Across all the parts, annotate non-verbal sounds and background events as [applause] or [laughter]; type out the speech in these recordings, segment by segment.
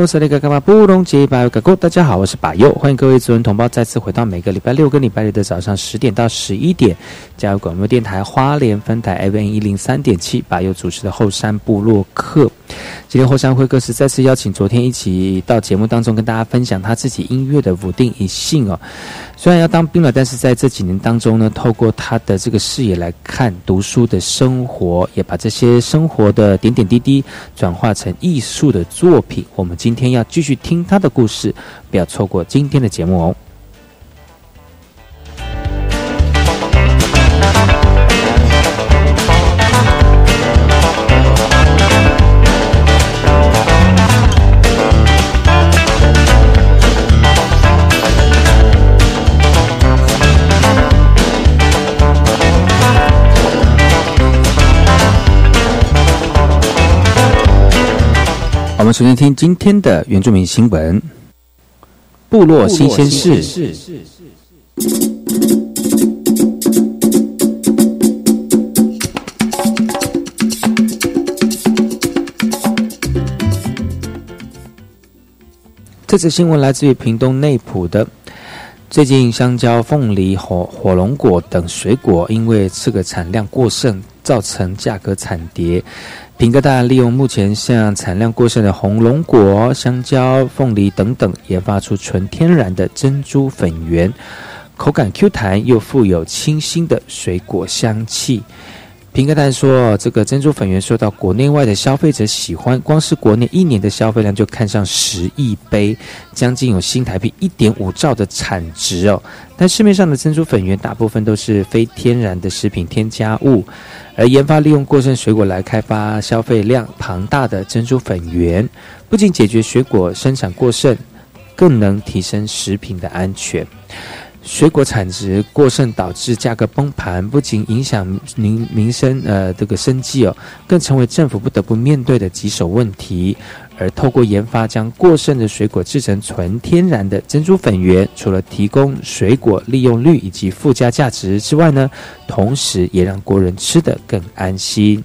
我是那个干嘛不隆杰巴哥哥，大家好，我是巴佑，欢迎各位族人同胞再次回到每个礼拜六跟礼拜日的早上十点到十一点，加入广播电台花莲分台 FM 一零三点七，巴佑主持的后山部落客。今天后山会客室再次邀请昨天一起到节目当中跟大家分享他自己音乐的稳定一性哦。虽然要当兵了，但是在这几年当中呢，透过他的这个视野来看读书的生活，也把这些生活的点点滴滴转化成艺术的作品。我们今今天要继续听他的故事，不要错过今天的节目哦。我们首先听今天的原住民新闻，部落新鲜事。这次新闻来自于屏东内埔的。最近，香蕉、凤梨、火火龙果等水果因为这个产量过剩，造成价格惨跌。平哥大利用目前像产量过剩的红龙果、香蕉、凤梨等等，研发出纯天然的珍珠粉圆，口感 Q 弹又富有清新的水果香气。平哥蛋说，这个珍珠粉圆受到国内外的消费者喜欢，光是国内一年的消费量就看上十亿杯，将近有新台币一点五兆的产值哦。但市面上的珍珠粉圆大部分都是非天然的食品添加物。而研发利用过剩水果来开发消费量庞大的珍珠粉圆，不仅解决水果生产过剩，更能提升食品的安全。水果产值过剩导致价格崩盘，不仅影响民民生，呃，这个生计哦，更成为政府不得不面对的棘手问题。而透过研发将过剩的水果制成纯天然的珍珠粉圆，除了提供水果利用率以及附加价值之外呢，同时也让国人吃得更安心。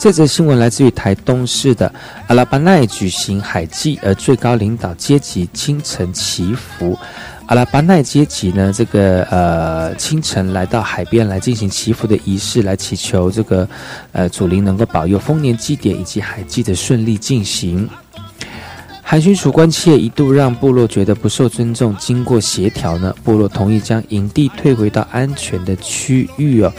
这则新闻来自于台东市的阿拉巴奈举行海祭，而最高领导阶级清晨祈福。阿拉巴奈阶级呢，这个呃清晨来到海边来进行祈福的仪式，来祈求这个呃祖灵能够保佑丰年祭典以及海祭的顺利进行。海巡署关切一度让部落觉得不受尊重，经过协调呢，部落同意将营地退回到安全的区域哦。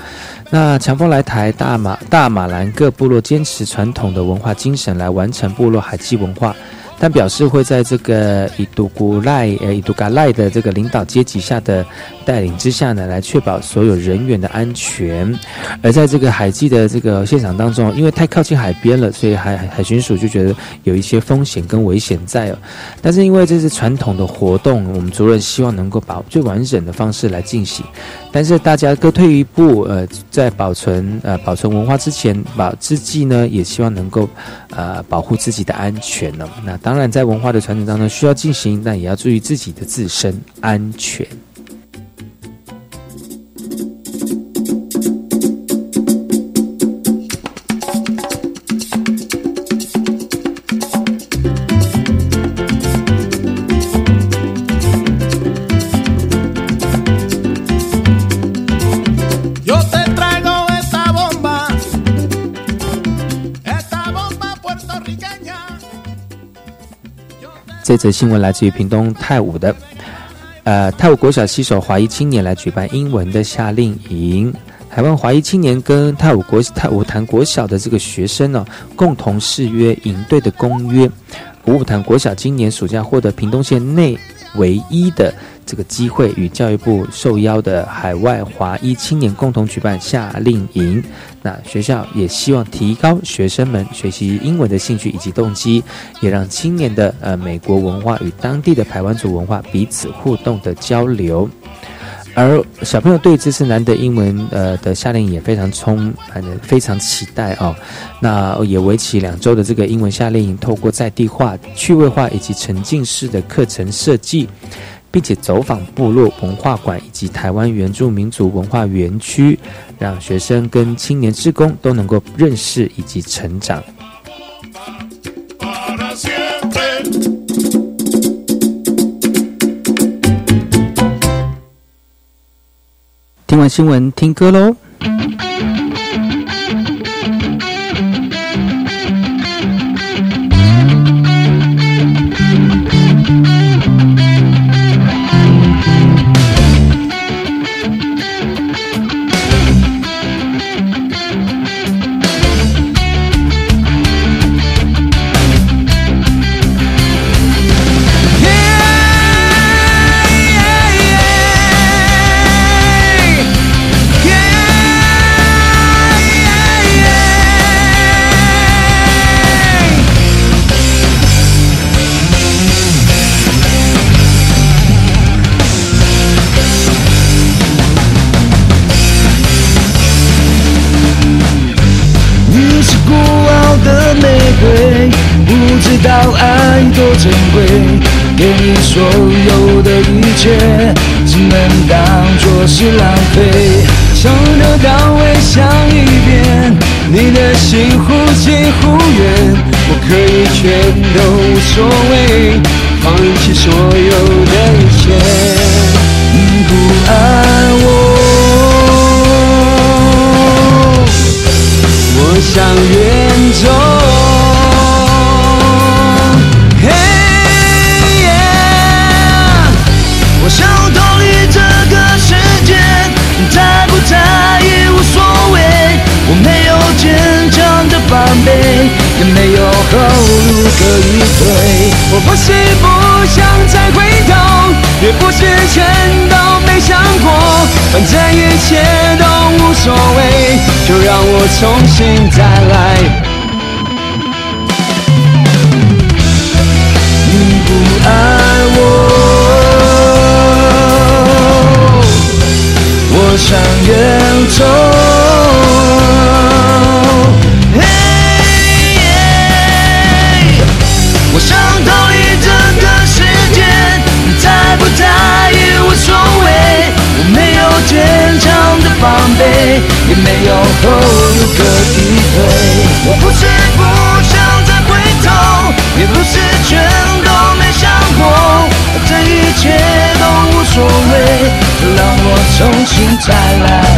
那强风来台，大马大马兰各部落坚持传统的文化精神来完成部落海祭文化。但表示会在这个以杜古赖呃以杜嘎赖的这个领导阶级下的带领之下呢，来确保所有人员的安全。而在这个海记的这个现场当中，因为太靠近海边了，所以海海巡署就觉得有一些风险跟危险在哦。但是因为这是传统的活动，我们族人希望能够把最完整的方式来进行。但是大家各退一步，呃，在保存呃保存文化之前，保之际呢，也希望能够呃保护自己的安全呢。那当然，在文化的传承当中需要进行，但也要注意自己的自身安全。这新闻来自于屏东泰武的，呃，泰武国小携手华裔青年来举办英文的夏令营。台湾华裔青年跟泰武国泰武潭国小的这个学生呢，共同誓约营队的公约。五五潭国小今年暑假获得屏东县内唯一的。这个机会与教育部受邀的海外华裔青年共同举办夏令营，那学校也希望提高学生们学习英文的兴趣以及动机，也让青年的呃美国文化与当地的台湾族文化彼此互动的交流。而小朋友对这次难得英文呃的夏令营也非常充满非常期待哦。那也为期两周的这个英文夏令营，透过在地化、趣味化以及沉浸式的课程设计。并且走访部落文化馆以及台湾原住民族文化园区，让学生跟青年职工都能够认识以及成长。听完新闻，听歌喽。重新再来。你不爱我，我想远走。重新再来。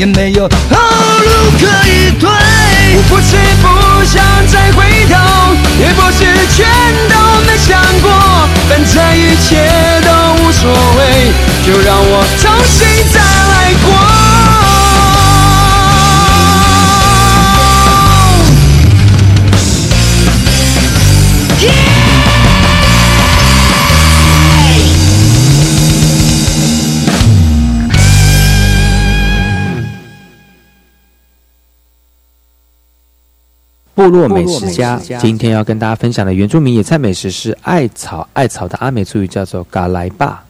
也没有后路可以退。不是不想再回头，也不是全都没想过，反正一切都无所谓，就让我重新再部落美食家今天要跟大家分享的原住民野菜美食是艾草。艾草的阿美族语叫做嘎来巴。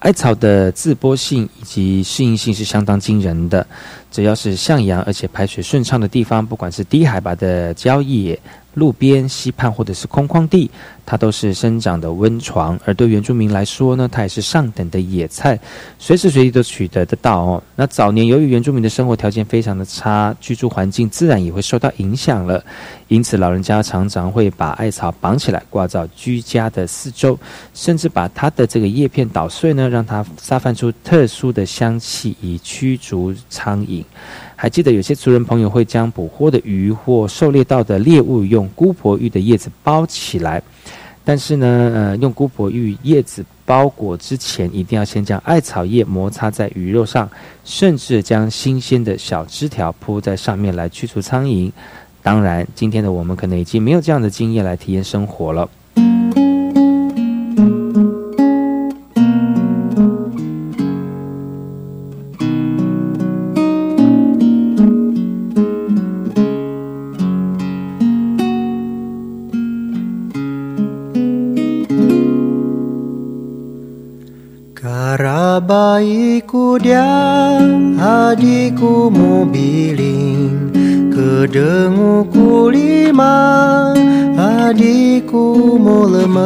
艾草的自播性以及适应性是相当惊人的，只要是向阳而且排水顺畅的地方，不管是低海拔的郊野。路边、溪畔或者是空旷地，它都是生长的温床。而对原住民来说呢，它也是上等的野菜，随时随地都取得得到哦。那早年由于原住民的生活条件非常的差，居住环境自然也会受到影响了。因此，老人家常常会把艾草绑起来挂到居家的四周，甚至把它的这个叶片捣碎呢，让它散发出特殊的香气，以驱逐苍蝇。还记得有些族人朋友会将捕获的鱼或狩猎到的猎物用姑婆芋的叶子包起来，但是呢，呃，用姑婆芋叶子包裹之前，一定要先将艾草叶摩擦在鱼肉上，甚至将新鲜的小枝条铺在上面来驱除苍蝇。当然，今天的我们可能已经没有这样的经验来体验生活了。Baikku dia adikku mobiling Kedenguku lima adikku mau lemes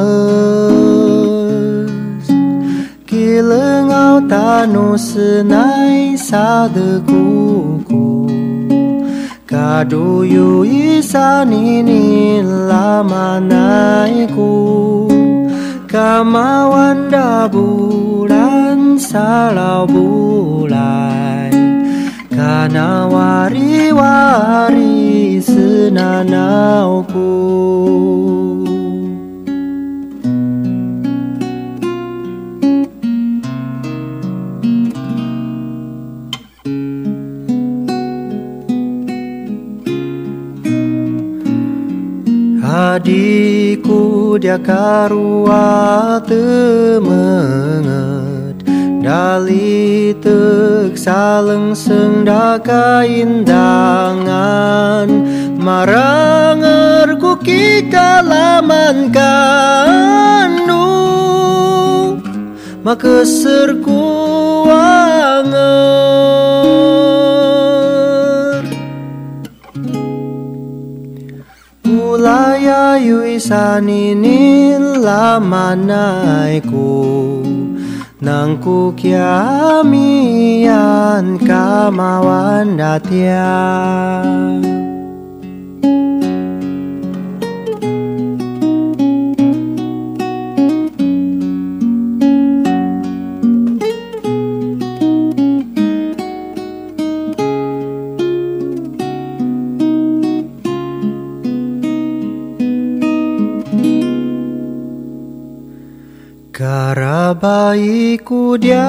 Kilengau tanu senai sadekuku Kaduyu isanini lama naiku Kamawan bulan salau bulai Kana wari-wari senanauku. Adikku dia karua temenget Dali tuk saleng senda kaindangan marang erku kita laman kandu Makeser kuanger Ulaya laman lamanaiku nangkukiamian kamawan datya bayiku dia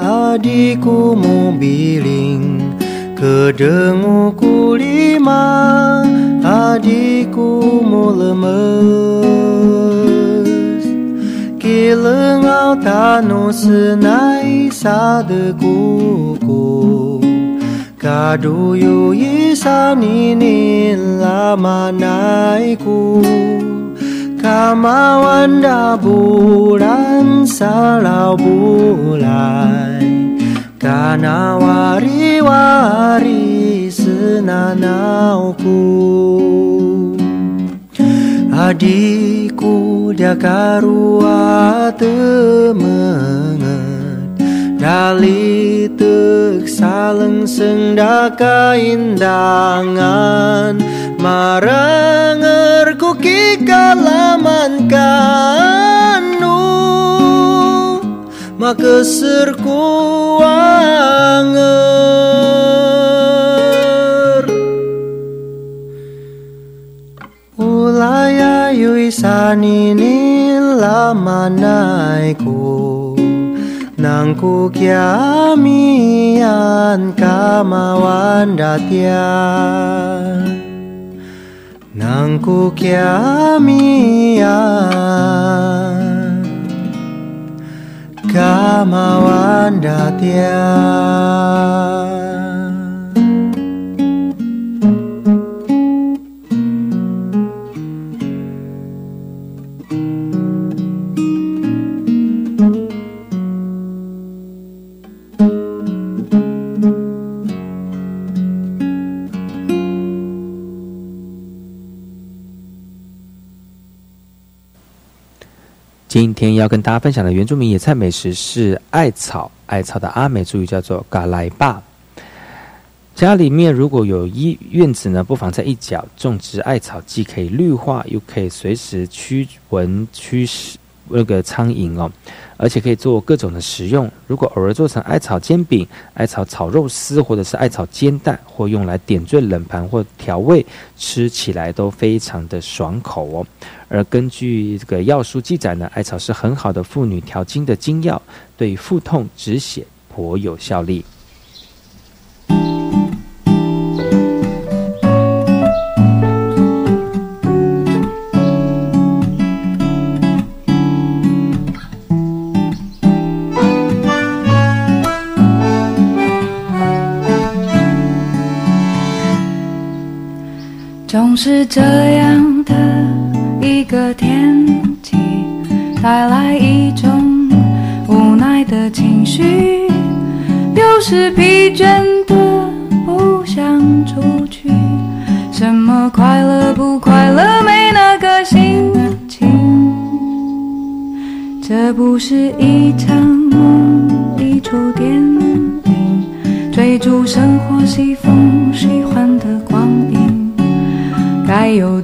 adikku biling Kedenguku lima adikku mulemes Kilengau tanu senai sadeku Kadu yu isa ninin lama naiku. Kamawanda bulan salau bulai Kana wari-wari senanauku. Adikku dia karua temenget. Dali tek saleng sendaka indangan Marang ku kikalaman kanu Makesir kuanger Ulayayu isaninin lamanaiku Nangku kiamian kamawan datian. なんこきゃみやかまわんだてや今天要跟大家分享的原住民野菜美食是艾草。艾草的阿美族语叫做嘎来巴。家里面如果有一院子呢，不妨在一角种植艾草，既可以绿化，又可以随时驱蚊驱那个苍蝇哦。而且可以做各种的食用。如果偶尔做成艾草煎饼、艾草炒肉丝，或者是艾草煎蛋，或用来点缀冷盘或调味，吃起来都非常的爽口哦。而根据这个药书记载呢，艾草是很好的妇女调经的精药，对腹痛止血颇有效力。这样的一个天气，带来一种无奈的情绪。有时疲倦的不想出去，什么快乐不快乐没那个心情。这不是一场梦，一出电影，追逐生活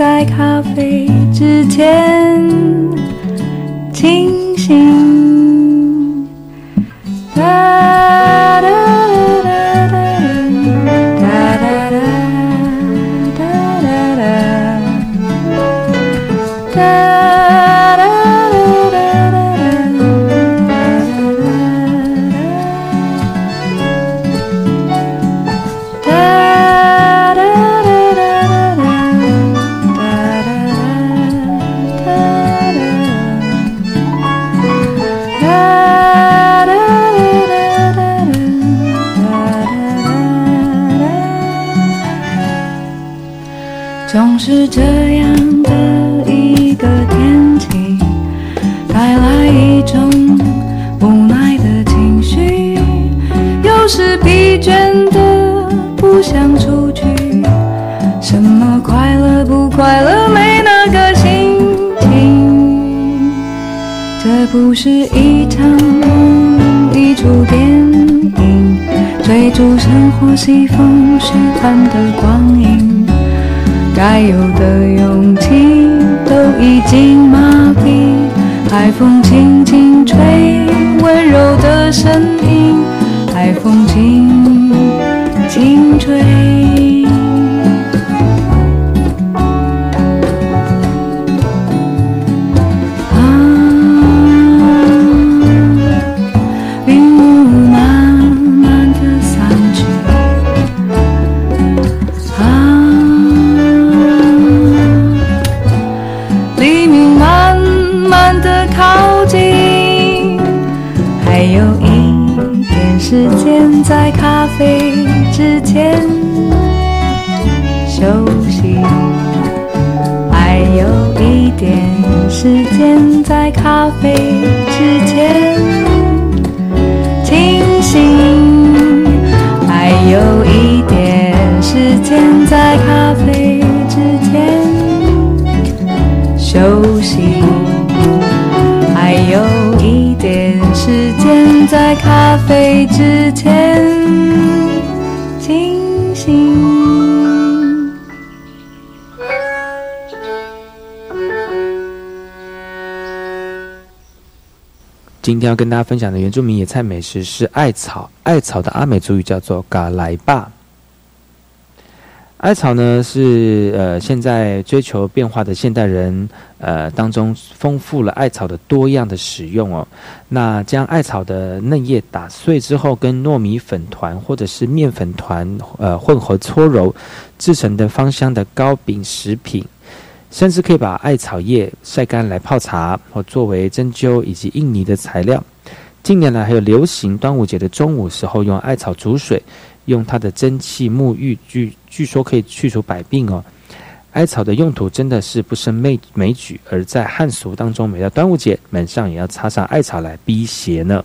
间在风景。在咖啡之前清醒，还有一点时间在咖啡之前休息，还有一点时间在咖啡之前。今天要跟大家分享的原住民野菜美食是艾草。艾草的阿美族语叫做嘎来吧。艾草呢是呃现在追求变化的现代人呃当中丰富了艾草的多样的使用哦。那将艾草的嫩叶打碎之后，跟糯米粉团或者是面粉团呃混合搓揉制成的芳香的糕饼食品。甚至可以把艾草叶晒干来泡茶，或作为针灸以及印泥的材料。近年来还有流行端午节的中午时候用艾草煮水，用它的蒸汽沐浴，据据说可以去除百病哦。艾草的用途真的是不胜枚枚举，而在汉俗当中，每到端午节门上也要插上艾草来辟邪呢。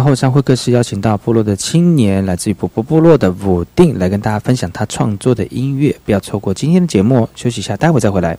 今天的后山会客室邀请到部落的青年，来自于婆婆部落的武定，来跟大家分享他创作的音乐。不要错过今天的节目，休息一下，待会再回来。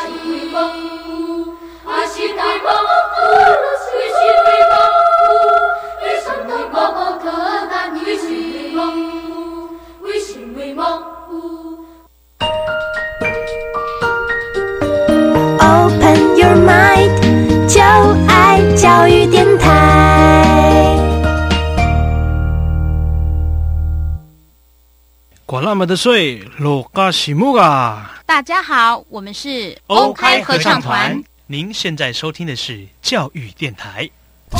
么的水，罗嘎西木嘎！大家好，我们是欧开合唱团。您现在收听的是教育电台。我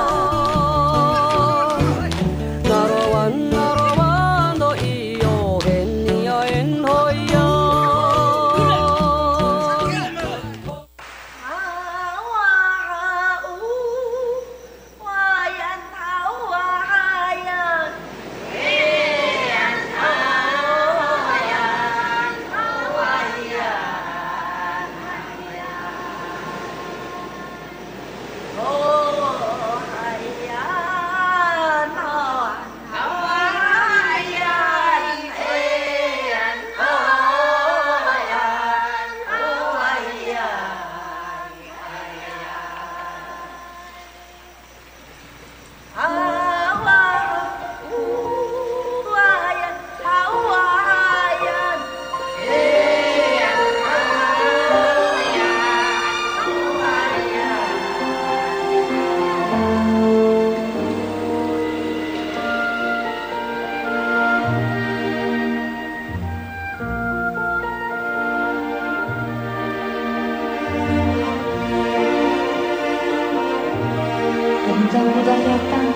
Pancawijayatan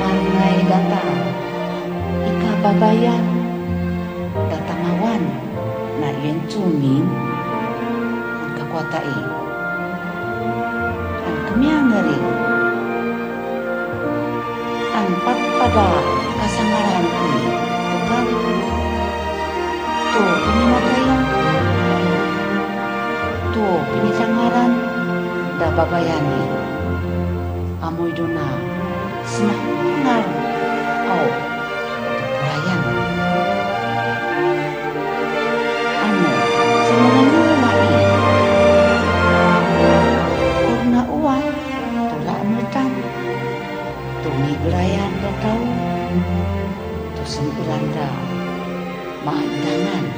Mangai datang. Ika Babayan Datamawan Na Yencumin Kakuatai Ang Kamiangari Ang Patpada Kasangaran Kami Bukan To Pinimatayan To Pinisangaran Dababayani Dababayani amoy dona na ngal au. Pelayan ano semangat mari kurna uan tolak mutan tungi pelayan datau tusen uranda mahan tangan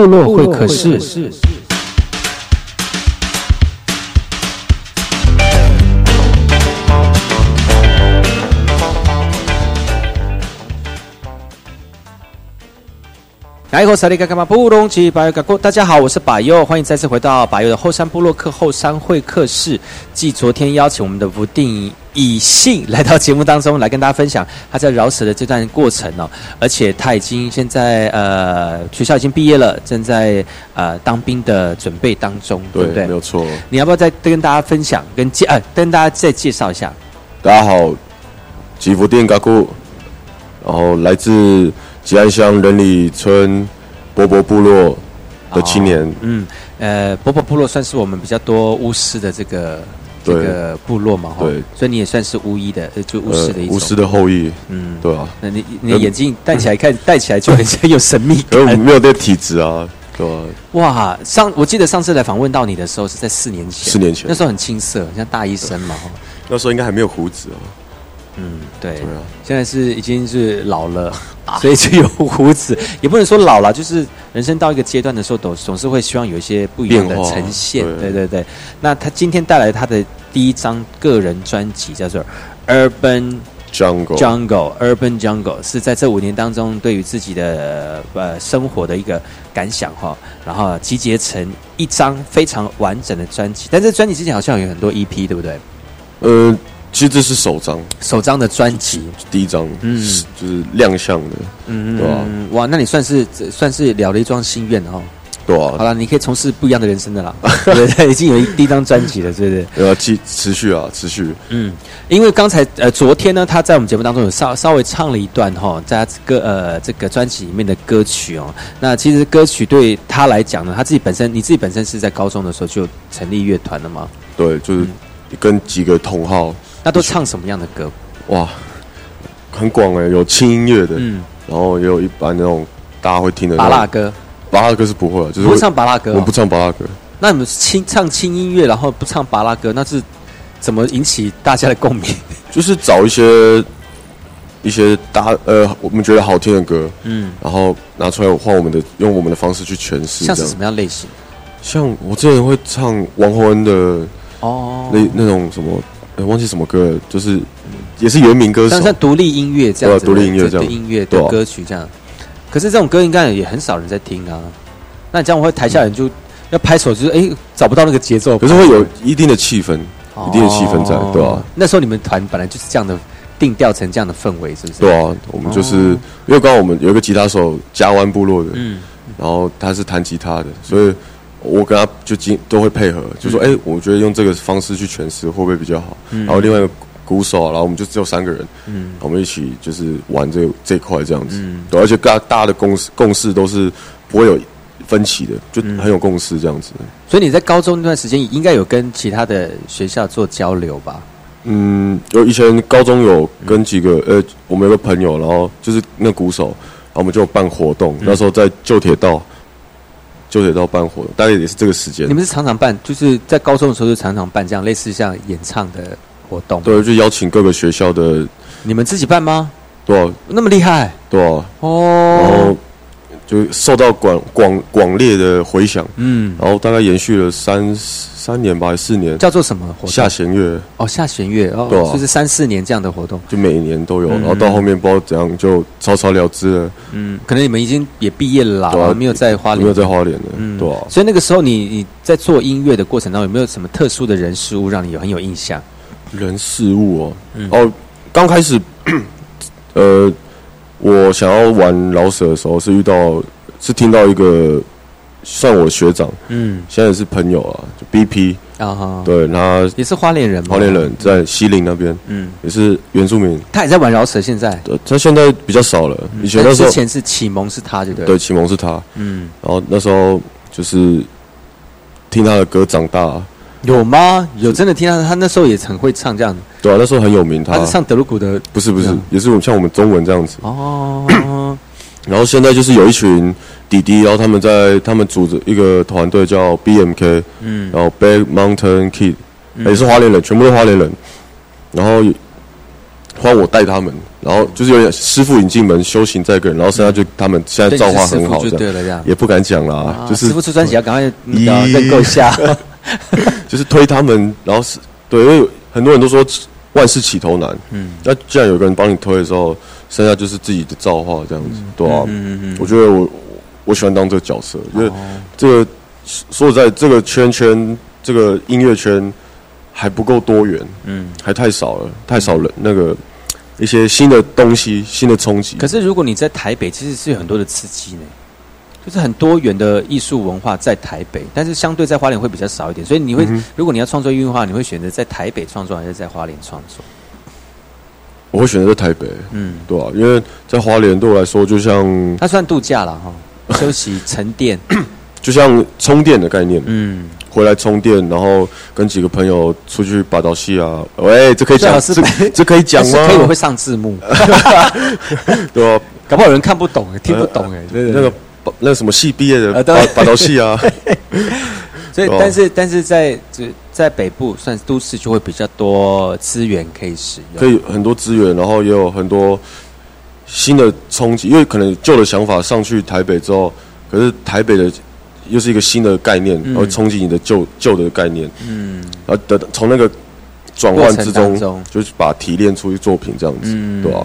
部落会客室。来后萨利嘎嘎马布隆吉巴尤嘎古，大家好，我是巴尤，欢迎再次回到巴尤的后山部落客后山会客室。继昨天邀请我们的不定以信来到节目当中，来跟大家分享他在饶舌的这段过程哦，而且他已经现在呃学校已经毕业了，正在呃当兵的准备当中，对不对？没有错。你要不要再跟大家分享，跟介呃跟大家再介绍一下？大家好，吉福店嘎固，然后来自。吉安乡仁里村波波部落的青年，嗯，呃，波波部落算是我们比较多巫师的这个这个部落嘛，对，所以你也算是巫医的，就巫师的一种，巫师的后裔，嗯，对啊。那你你眼镜戴起来看，戴起来就很像有神秘 [laughs] 感，没有这体质啊，对吧？哇，上我记得上次来访问到你的时候是在四年前，四年前，那时候很青涩，像大医生嘛，那时候应该还没有胡子哦。嗯，对，现在是已经是老了，[laughs] [laughs] 所以就有胡子，也不能说老了，就是人生到一个阶段的时候，总总是会希望有一些不一样的呈现。对对对，那他今天带来他的第一张个人专辑叫做《Urban Jungle》，Jungle Urban Jungle 是在这五年当中对于自己的呃生活的一个感想哈，然后集结成一张非常完整的专辑。但这专辑之前好像有很多 EP，对不对？呃。其实这是首张，首张的专辑，第一张，嗯，就是亮相的，嗯对吧？哇，那你算是算是了了一桩心愿哦。对啊。好了，你可以从事不一样的人生的啦。对 [laughs] 对，已经有一第一张专辑了，对不对？要继持续啊，持续。嗯，因为刚才呃，昨天呢，他在我们节目当中有稍稍微唱了一段哈，在他歌呃这个专辑里面的歌曲哦。那其实歌曲对他来讲呢，他自己本身，你自己本身是在高中的时候就成立乐团了吗？对，就是跟几个同好。那都唱什么样的歌？哇，很广哎，有轻音乐的，嗯，然后也有一般那种大家会听的巴拉歌。巴拉歌是不会，就是不唱巴拉歌。我不唱巴拉歌。那你们轻唱轻音乐，然后不唱巴拉歌，那是怎么引起大家的共鸣？[laughs] 就是找一些一些大呃，我们觉得好听的歌，嗯，然后拿出来换我们的，用我们的方式去诠释。像是什么样类型？像我之前会唱王宏恩的哦，那那种什么。忘记什么歌，就是也是原名歌手，像像独立音乐这样子，独立音乐这样音乐的歌曲这样。可是这种歌应该也很少人在听啊。那这样我会台下人就要拍手，就是哎找不到那个节奏。可是会有一定的气氛，一定的气氛在，对吧？那时候你们团本来就是这样的定调成这样的氛围，是不是？对啊，我们就是因为刚刚我们有一个吉他手，加湾部落的，嗯，然后他是弹吉他的，所以。我跟他就经都会配合，就说：“哎，我觉得用这个方式去诠释会不会比较好？”然后另外一个鼓手，然后我们就只有三个人，嗯，我们一起就是玩这这块这样子，对，而且大大家的共识共识都是不会有分歧的，就很有共识这样子。所以你在高中那段时间应该有跟其他的学校做交流吧？嗯，有以前高中有跟几个呃，我们有个朋友，然后就是那鼓手，然后我们就办活动，那时候在旧铁道。就得到办活动，大概也是这个时间。你们是常常办，就是在高中的时候就常常办这样类似像演唱的活动。对，就邀请各个学校的。你们自己办吗？对，那么厉害。对，哦。然后就受到广广广烈的回响。嗯。然后大概延续了三。三年吧，还是四年？叫做什么活动？下弦月哦，下弦月哦，对，就是三四年这样的活动，就每年都有。然后到后面不知道怎样，就草草了之了。嗯，可能你们已经也毕业了啦，没有在花莲，没有在花莲了。嗯，对。所以那个时候，你你在做音乐的过程当中，有没有什么特殊的人事物让你有很有印象？人事物哦，哦，刚开始，[coughs] 呃，我想要玩老舍的时候，是遇到，是听到一个。算我学长，嗯，现在也是朋友啊，就 BP 啊哈，对，他也是花莲人，花莲人在西林那边，嗯，也是原住民，他也在玩饶舌，现在，对，他现在比较少了，以前那时候之前是启蒙是他，对不对？对，启蒙是他，嗯，然后那时候就是听他的歌长大，有吗？有真的听他，他那时候也很会唱这样。子，对啊，那时候很有名，他。是唱德鲁古的，不是不是，也是像我们中文这样子，哦，[laughs] 然后现在就是有一群。弟弟，然后他们在他们组织一个团队叫 BMK，嗯，然后 Big Mountain Kid，也是花莲人，全部都花莲人，然后换我带他们，然后就是有点师傅引进门，修行在个人，然后剩下就他们现在造化很好，就对了，这样。也不敢讲啦，就是师傅出专辑要 [laughs] 赶快认购一下，[laughs] 就是推他们，然后是对，因为很多人都说万事起头难，嗯，那既然有个人帮你推的时候，剩下就是自己的造化这样子，对啊，嗯嗯嗯，我觉得我我喜欢当这个角色，因为这个说实在，这个圈圈，这个音乐圈还不够多元，嗯，还太少了，太少人那个。一些新的东西，新的冲击。可是如果你在台北，其实是有很多的刺激呢，就是很多元的艺术文化在台北，但是相对在花莲会比较少一点。所以你会，如果你要创作音乐的话，你会选择在台北创作，还是在花莲创作？我会选择在台北。嗯，对啊，因为在花莲对我来说，就像它算度假了哈，休息沉淀，[coughs] 就像充电的概念。嗯。回来充电，然后跟几个朋友出去把刀戏啊！喂，这可以讲，这这可以讲吗？[laughs] 可以，我会上字幕。[laughs] 对啊，搞不好有人看不懂，听不懂哎。那个那什么系毕业的把把头戏啊。[laughs] 所以，但是但是在在北部算都市，就会比较多资源可以使用，可以很多资源，然后也有很多新的冲击。因为可能旧的想法上去台北之后，可是台北的。又是一个新的概念，然后冲击你的旧旧的概念，嗯，然后的从那个转换之中，就是把提炼出去作品这样子，对吧？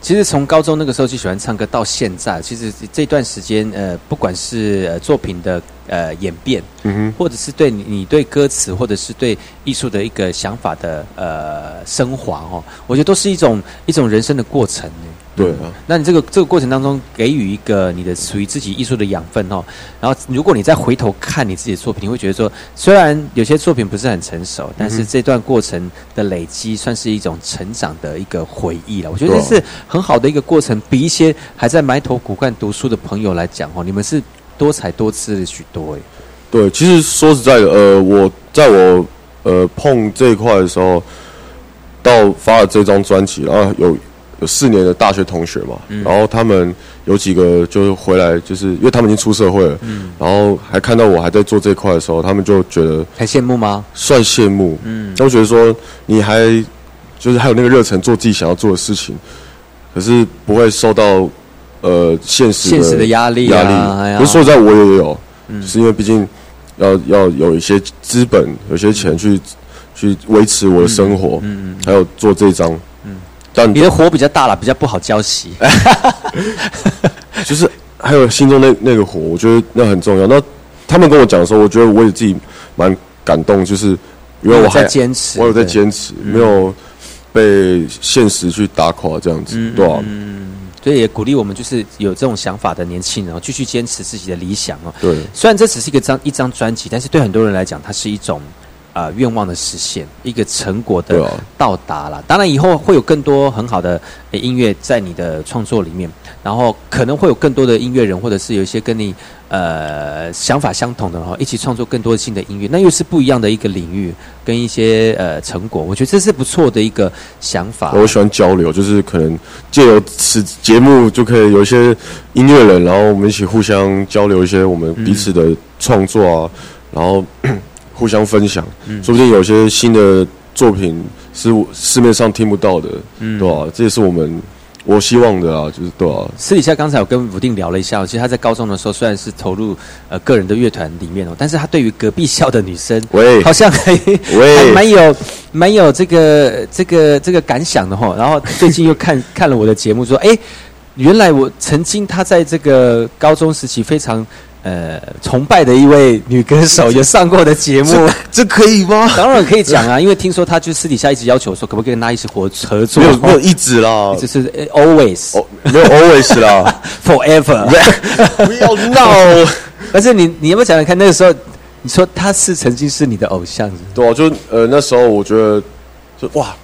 其实从高中那个时候就喜欢唱歌，到现在，其实这段时间，呃，不管是作品的呃演变，嗯哼，或者是对你你对歌词，或者是对艺术的一个想法的呃升华哦，我觉得都是一种一种人生的过程。对啊，那你这个这个过程当中给予一个你的属于自己艺术的养分哦，然后如果你再回头看你自己的作品，你会觉得说，虽然有些作品不是很成熟，但是这段过程的累积算是一种成长的一个回忆了。我觉得这是很好的一个过程，比一些还在埋头苦干读书的朋友来讲哦，你们是多彩多姿了许多哎。对，其实说实在的，呃，我在我呃碰这一块的时候，到发了这张专辑，然后有。有四年的大学同学嘛，然后他们有几个就是回来，就是因为他们已经出社会了，然后还看到我还在做这块的时候，他们就觉得还羡慕吗？算羡慕，嗯，都觉得说你还就是还有那个热忱做自己想要做的事情，可是不会受到呃现实现实的压力压力。不是说在我也有，是因为毕竟要要有一些资本，有些钱去去维持我的生活，还有做这张。你的火比较大了，比较不好浇熄。[laughs] 就是还有心中那那个火，我觉得那很重要。那他们跟我讲的时候，我觉得我也自己蛮感动，就是因为我在坚持，我有在坚持，没有被现实去打垮这样子，对吧？嗯，所以也鼓励我们，就是有这种想法的年轻人，继续坚持自己的理想哦。对，虽然这只是一个张一张专辑，但是对很多人来讲，它是一种。啊，愿望的实现，一个成果的到达了。当然，以后会有更多很好的音乐在你的创作里面，然后可能会有更多的音乐人，或者是有一些跟你呃想法相同的，然后一起创作更多新的音乐，那又是不一样的一个领域跟一些呃成果。我觉得这是不错的一个想法。我喜欢交流，就是可能借由此节目就可以有一些音乐人，然后我们一起互相交流一些我们彼此的创作啊，然后。互相分享，说不定有些新的作品是市面上听不到的，对吧？这也是我们我希望的啊，就是对吧？私底下刚才我跟武定聊了一下，其实他在高中的时候虽然是投入呃个人的乐团里面哦，但是他对于隔壁校的女生，喂，好像还还蛮有蛮有这个这个这个感想的哈。然后最近又看 [laughs] 看了我的节目，说哎，原来我曾经他在这个高中时期非常。呃，崇拜的一位女歌手有上过的节目，这可以吗？当然可以讲啊，因为听说她就私底下一直要求说，可不可以跟她一起合合作？没有，没有一直啦，就是 always，没有 always 啦，[laughs] forever，[laughs] 不要闹。[laughs] 但是你，你有没有想想看，那个时候你说她是曾经是你的偶像，对啊，就呃那时候我觉得，就哇，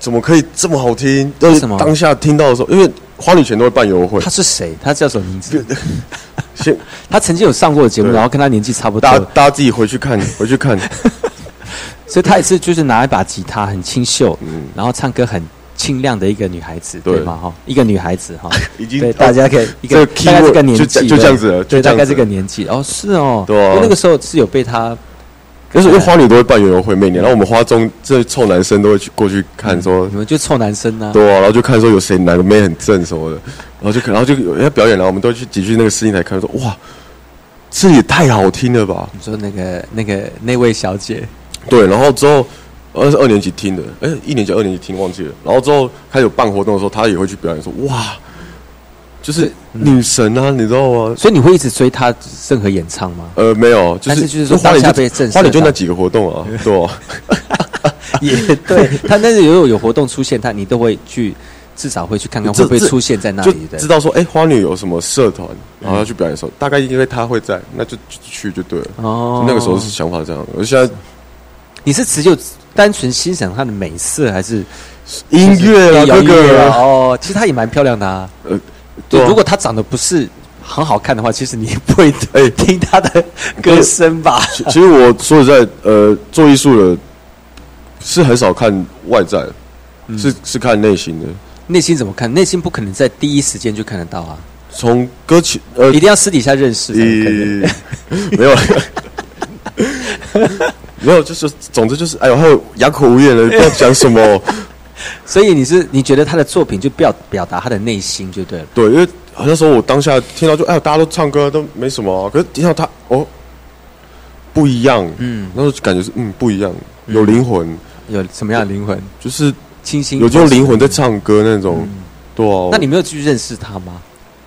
怎么可以这么好听？为什么？当下听到的时候，因为花女钱都会办优惠。他是谁？他叫什么名字？[laughs] 先，他曾经有上过的节目，然后跟他年纪差不多。大家大家自己回去看，[laughs] 回去看。[laughs] 所以他也是就是拿一把吉他，很清秀，嗯，然后唱歌很清亮的一个女孩子，对吗？哈，一个女孩子哈，已经对大家可以一个大概这个年纪就这样子，对，大概这个年纪哦，是哦，对，那个时候是有被他但是因为花女都会办园游会，每年，然后我们花中这臭男生都会去过去看，说你们就臭男生呢？对啊，然后就看说有谁哪个妹很正什么的，然后就然后就有人家表演了，我们都去挤去那个试音台看，说哇，这也太好听了吧！你说那个那个那位小姐，对，然后之后二是二年级听的，哎，一年级二年级听忘记了，然后之后开始有办活动的时候，她也会去表演，说哇。就是女神啊，你知道吗？所以你会一直追她任何演唱吗？呃，没有，就是就是说花莲就花莲就那几个活动啊，[laughs] 对。[laughs] 也对，他但是如果有活动出现，他你都会去，至少会去看看会不会出现在那里的。知道说，哎，花女有什么社团，然后要去表演的时候，大概因为她会在，那就去就对了。哦，那个时候是想法这样的。而现在你是只有单纯欣赏她的美色，还是音乐啊？哥哥哦，其实她也蛮漂亮的啊。呃。对，如果他长得不是很好看的话，其实你也不会哎听他的歌声吧？[laughs] 其实我说实在，呃，做艺术的，是很少看外在，是是看内心的。内心怎么看？内心不可能在第一时间就看得到啊。从歌曲呃，一定要私底下认识。没有，[laughs] 没有，就是总之就是，哎呦，还有哑口无言了，不知道讲什么。所以你是你觉得他的作品就表表达他的内心就对了。对，因为好像说我当下听到就哎，大家都唱歌都没什么，可是听到他哦不一样，嗯，那时候感觉是嗯不一样，有灵魂，有什么样的灵魂？就是清新，有这种灵魂在唱歌那种，对啊。那你没有去认识他吗？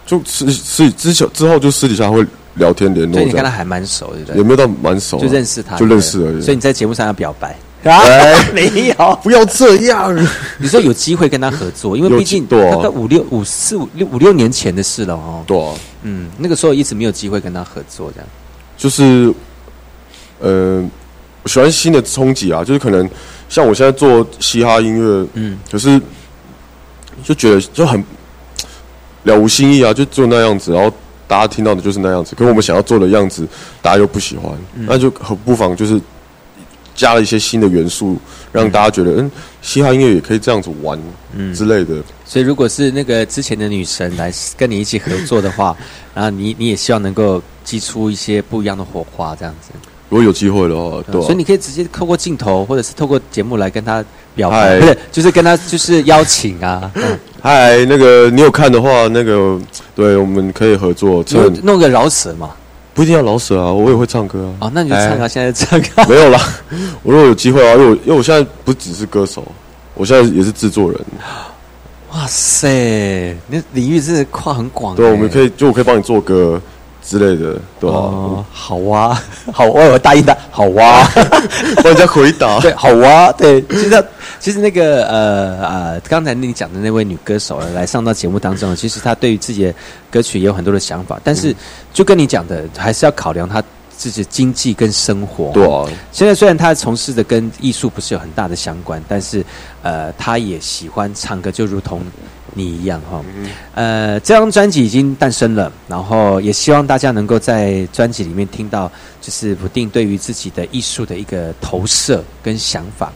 就私私之前之后就私底下会聊天联络，所以你跟他还蛮熟，对不对？有没有到蛮熟？就认识他，就认识而已。所以你在节目上要表白。啊，[laughs] 没有，不要这样。[laughs] 你说有机会跟他合作，因为毕竟大概五六五四五六五六年前的事了哦。对，嗯，那个时候一直没有机会跟他合作，这样。就是，呃，我喜欢新的冲击啊，就是可能像我现在做嘻哈音乐，嗯，可是就觉得就很了无新意啊，就做那样子，然后大家听到的就是那样子，跟我们想要做的样子，大家又不喜欢，那就很不妨就是。加了一些新的元素，让大家觉得，嗯，嘻哈音乐也可以这样子玩，嗯之类的。所以，如果是那个之前的女神来跟你一起合作的话，[laughs] 然后你你也希望能够激出一些不一样的火花，这样子。如果有机会的话，对。所以你可以直接透过镜头，或者是透过节目来跟他表白，不是，就是跟他就是邀请啊。[laughs] 嗨，那个你有看的话，那个对，我们可以合作，弄个饶舌嘛。不一定要老舍啊，我也会唱歌啊。哦，那你就唱啊，现在唱歌。[laughs] 没有啦，我如果有机会啊，因为我因为我现在不只是歌手，我现在也是制作人。哇塞，那领域真的跨很广。对，我们可以就我可以帮你做歌之类的，对吧？好哇，[laughs] 好，我有答应他，好哇，[laughs] 帮人家回答，对，好哇，对，其实。其实那个呃呃，刚才你讲的那位女歌手来上到节目当中，其实她对于自己的歌曲也有很多的想法，但是就跟你讲的，还是要考量她自己经济跟生活。对，现在虽然她从事的跟艺术不是有很大的相关，但是呃，她也喜欢唱歌，就如同你一样哈。呃，这张专辑已经诞生了，然后也希望大家能够在专辑里面听到，就是不定对于自己的艺术的一个投射跟想法。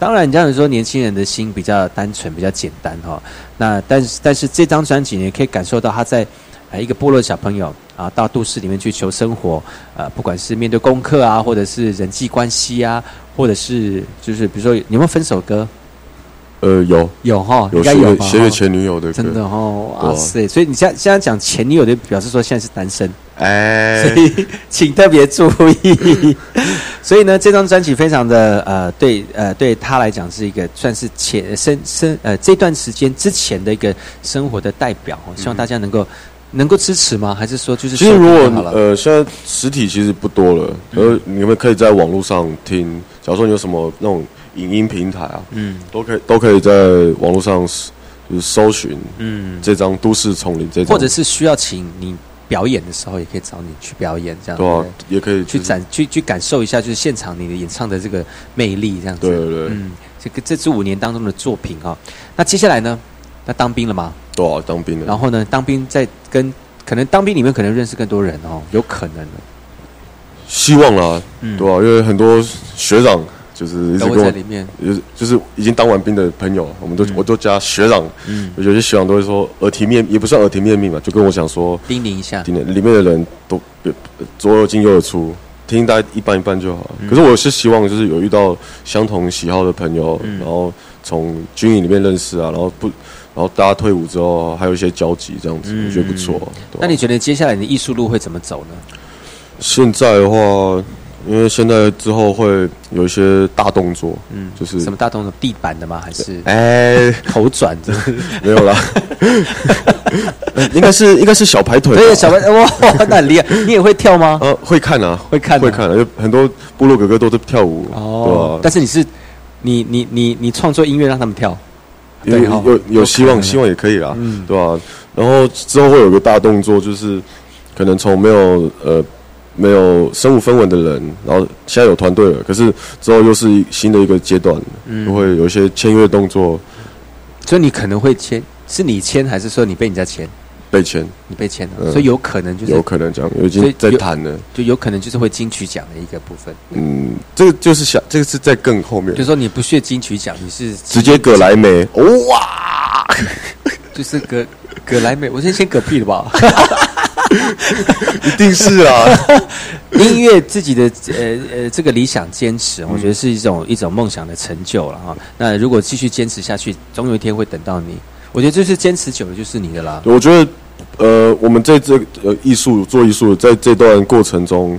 当然，你这样说，年轻人的心比较单纯，比较简单哈。那但是，但是这张专辑你可以感受到他在呃一个部落小朋友啊，到都市里面去求生活，呃，不管是面对功课啊，或者是人际关系啊，或者是就是比如说，有没有分手歌？呃，有有哈，应该有写给前女友的，真的哦，哇塞！所以你现现在讲前女友，的表示说现在是单身，哎，所以请特别注意。所以呢，这张专辑非常的呃，对呃，对他来讲是一个算是前生生呃这段时间之前的一个生活的代表哦。希望大家能够能够支持吗？还是说就是其实如果呃现在实体其实不多了，呃，你们可以在网络上听。假如说你有什么那种。影音平台啊，嗯，都可以都可以在网络上就是搜寻，嗯，这张《都市丛林》这张，或者是需要请你表演的时候，也可以找你去表演，这样对，也可以去展去去感受一下，就是现场你的演唱的这个魅力，这样子，对对对，嗯，这个这这五年当中的作品啊，那接下来呢，那当兵了吗？对啊，当兵了。然后呢，当兵在跟可能当兵里面可能认识更多人哦，有可能的，希望啦，对啊，因为很多学长。就是一直跟我，就是就是已经当完兵的朋友，我们都我都加学长，嗯，有些学长都会说耳提面，也不算耳提面命嘛，就跟我讲说，叮咛一下，叮咛里面的人都左耳进右耳出，听大家一般一般就好。可是我是希望就是有遇到相同喜好的朋友，然后从军营里面认识啊，然后不，然后大家退伍之后还有一些交集，这样子我觉得不错。对那你觉得接下来你的艺术路会怎么走呢？现在的话，因为现在之后会有一些大动作，嗯，就是什么大动作？地板的吗？还是哎头转的？[laughs] 没有啦，[laughs] 应该是应该是小排腿吧，对，小白哇，那很厉害。你也会跳吗？[laughs] 呃，会看啊，会看啊会看啊，有很多部落哥哥都在跳舞，哦但是你是你你你你创作音乐让他们跳，有有有希望，希望也可以啦，嗯对吧、然后之后会有个大动作，就是可能从没有呃没有身无分文的人，然后现在有团队了，可是之后又是一新的一个阶段，嗯就会有一些签约动作所以你可能会签，是你签还是说你被人家签？被签，你被签了，嗯所以有可能就是有可能这样，已经在谈了。就有可能就是会金曲奖的一个部分。嗯，这个就是想，这个是在更后面就，说你不屑金曲奖，你是直接葛莱美，哇，[laughs] 就是葛葛莱美，我先先嗝屁了吧？[laughs] [laughs] 一定是啊，音乐自己的呃呃这个理想坚持，我觉得是一种一种梦想的成就了哈。那如果继续坚持下去，总有一天会等到你。我觉得就是坚持久了就是你的啦。我觉得，呃，我们在这呃艺术做艺术，在这段过程中，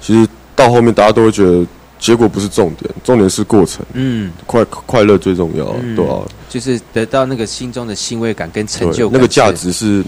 其实到后面大家都会觉得结果不是重点，重点是过程，嗯，快快乐最重要，嗯对吧、就是得到那个心中的欣慰感跟成就感，那个价。值是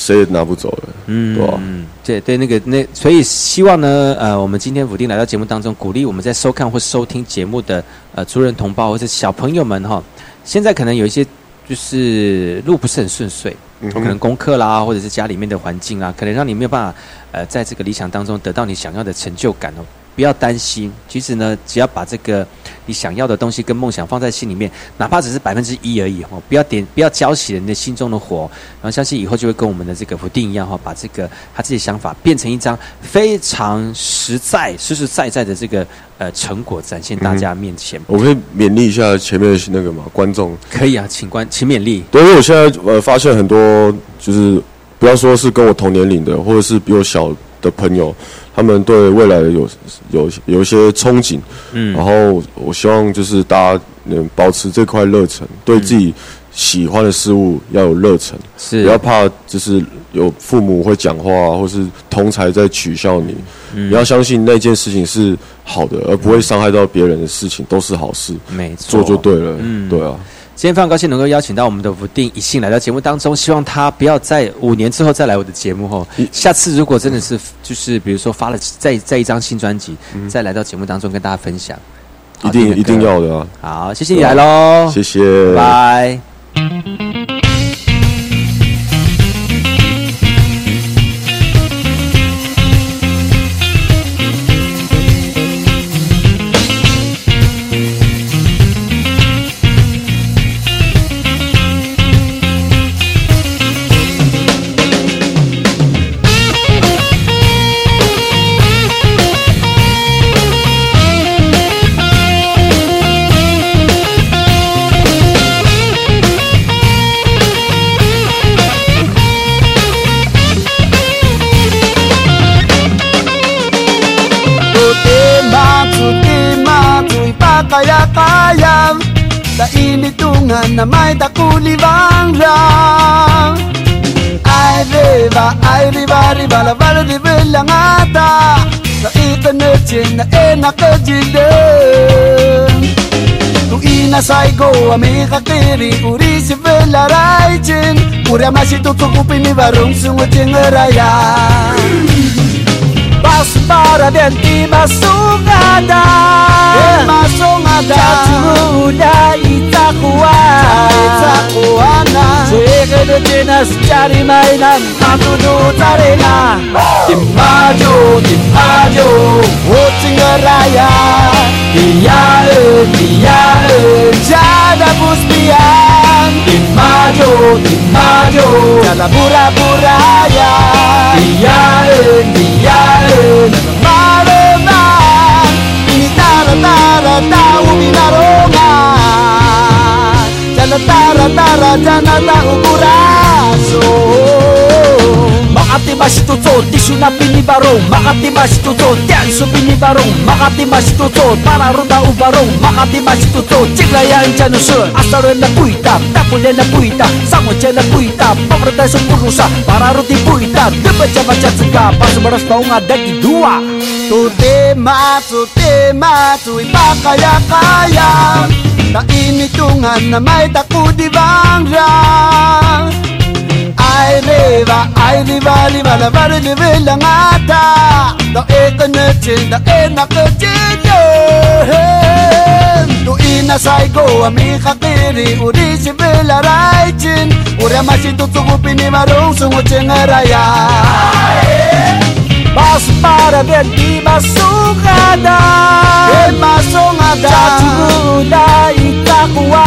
谁也拿不走的，嗯对吧、嗯，对对，那个那，所以希望呢，呃，我们今天福丁来到节目当中，鼓励我们在收看或收听节目的呃族人同胞或者小朋友们哈，现在可能有一些就是路不是很顺遂，嗯可能功课啦，或者是家里面的环境啦，可能让你没有办法呃在这个理想当中得到你想要的成就感哦。不要担心，其实呢，只要把这个你想要的东西跟梦想放在心里面，哪怕只是百分之一而已哦，不要点，不要浇熄了你的心中的火，然后相信以后就会跟我们的这个福定一样哈，把这个他自己的想法变成一张非常实在、实实在在的这个呃成果展现大家面前。我可以勉励一下前面的那个嘛观众，可以啊，请观，请勉励。对，因为我现在呃发现很多就是不要说是跟我同年龄的，或者是比我小的朋友，他们对未来有有有一些憧憬，嗯。然后我希望就是大家能保持这块热忱，对自己喜欢的事物要有热忱，是。不要怕就是有父母会讲话啊，或是同才在取笑你，嗯。你要相信那件事情是好的，而不会伤害到别人的事情都是好事，没错。做就对了，嗯。对啊。今天非常高兴能够邀请到我们的吴定一信来到节目当中，希望他不要在五年之后再来我的节目哦。下次如果真的是就是比如说发了再再一张新专辑，再来到节目当中跟大家分享，一定一定要的啊！好，谢谢你来喽，谢谢，拜拜。nga na mai da ta kuli vang ra ai riva ai riva riva la va la riva ngata. Sa ita ne chin na e na ka jinde tu ina sai go ami ka tiri uri si vela rai chin uri amasi tu tu kupi mi varung sungu chingaraya Los para denti masungada yeah. Masungada ita itakuana Itakuana Suege de jenas cari mainan Matudu tarena. Timajo, timajo Wucinga raya Tiyae, tiyae Jada buspian Tin Mario, Tin Mario, ja la burra burra ja. Die Jahren, die Jahren, Mare na, Minara tara ta u minaro ma. Jana tara tara jana ta u corazón. Makati masih tisu di sunapi ni barong Makati masih tutul tiang sup ni barong Makati masih para ruda ubarong Makati masih tutul yang encan Asal na puita tapulya na puita. Sango na puita pemerintah purusa, Para ruti puita debaca-baca sega Pas beras tau ngadaki dua. Tute matsu te matsu iba kaya Tainitungan na may takudi bangrang Ay leva, ay leva, leva la vara ni ve. Da e ka da e na. Tu ina sai go a mi khakiri, uri si ve la rai chin. Uri a mashi tu tsugu pini marung sungu chenga raya. Vas para ver ti masungada, el masungada. Chachugudai. takwa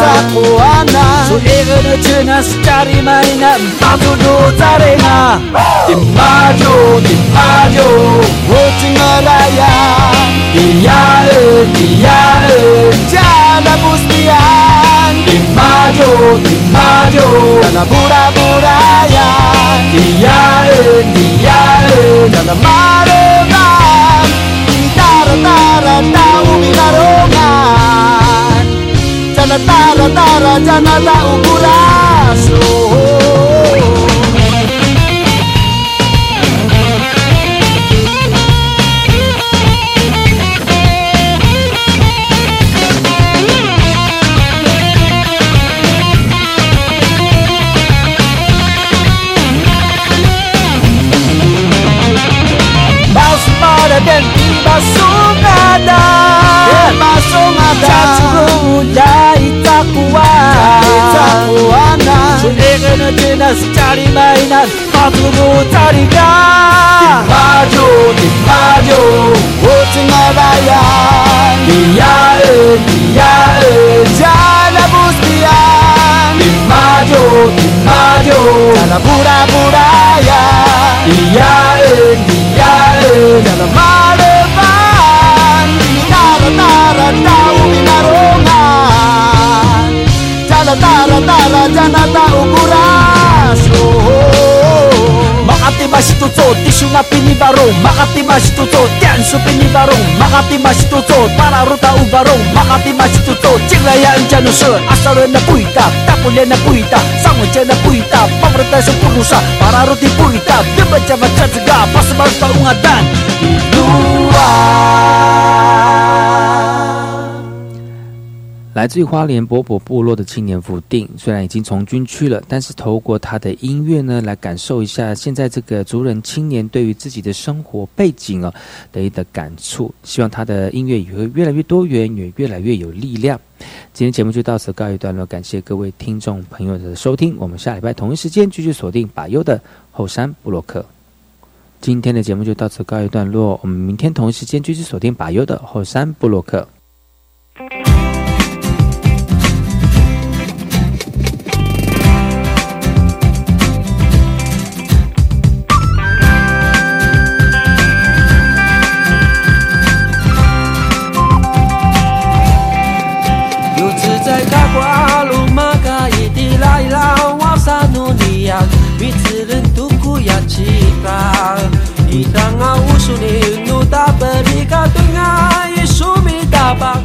takwana Su'irna chunas cari di Matu do tarena Timajo timajo Hutinga raya Diyae diyae. Jana bustian Timajo timajo Dana bura buraya Diyae diyae. Dana mare ram Tara tara tau minaro Dara ya nada o curazo. Bem-vinda, sumada, é uma já te takwana Zunerin dinas cari mainan Matlubu tariga Di maju, di maju Ucing narayan Dia masih tutup di sungai pini baru, makati masih tutup tian su pini baru, makati masih tutup para ruta baru, makati masih tutup cilaya enjanu se asal rena puita tak boleh na sama jana puita pemerintah sepuluh sa para ruti puita dibaca baca juga pas baru tak ungadan luar 来自于花莲波波部落的青年福定，虽然已经从军去了，但是透过他的音乐呢，来感受一下现在这个族人青年对于自己的生活背景啊的一个感触。希望他的音乐也会越来越多元，也越来越有力量。今天节目就到此告一段落，感谢各位听众朋友的收听，我们下礼拜同一时间继续锁定百优的后山布洛克。今天的节目就到此告一段落，我们明天同一时间继续锁定百优的后山布洛克。在卡瓜鲁马卡伊蒂拉伊拉瓦萨努尼亚，米兹人独库亚奇巴，一当阿乌苏里努达贝里卡顿啊伊苏米达巴。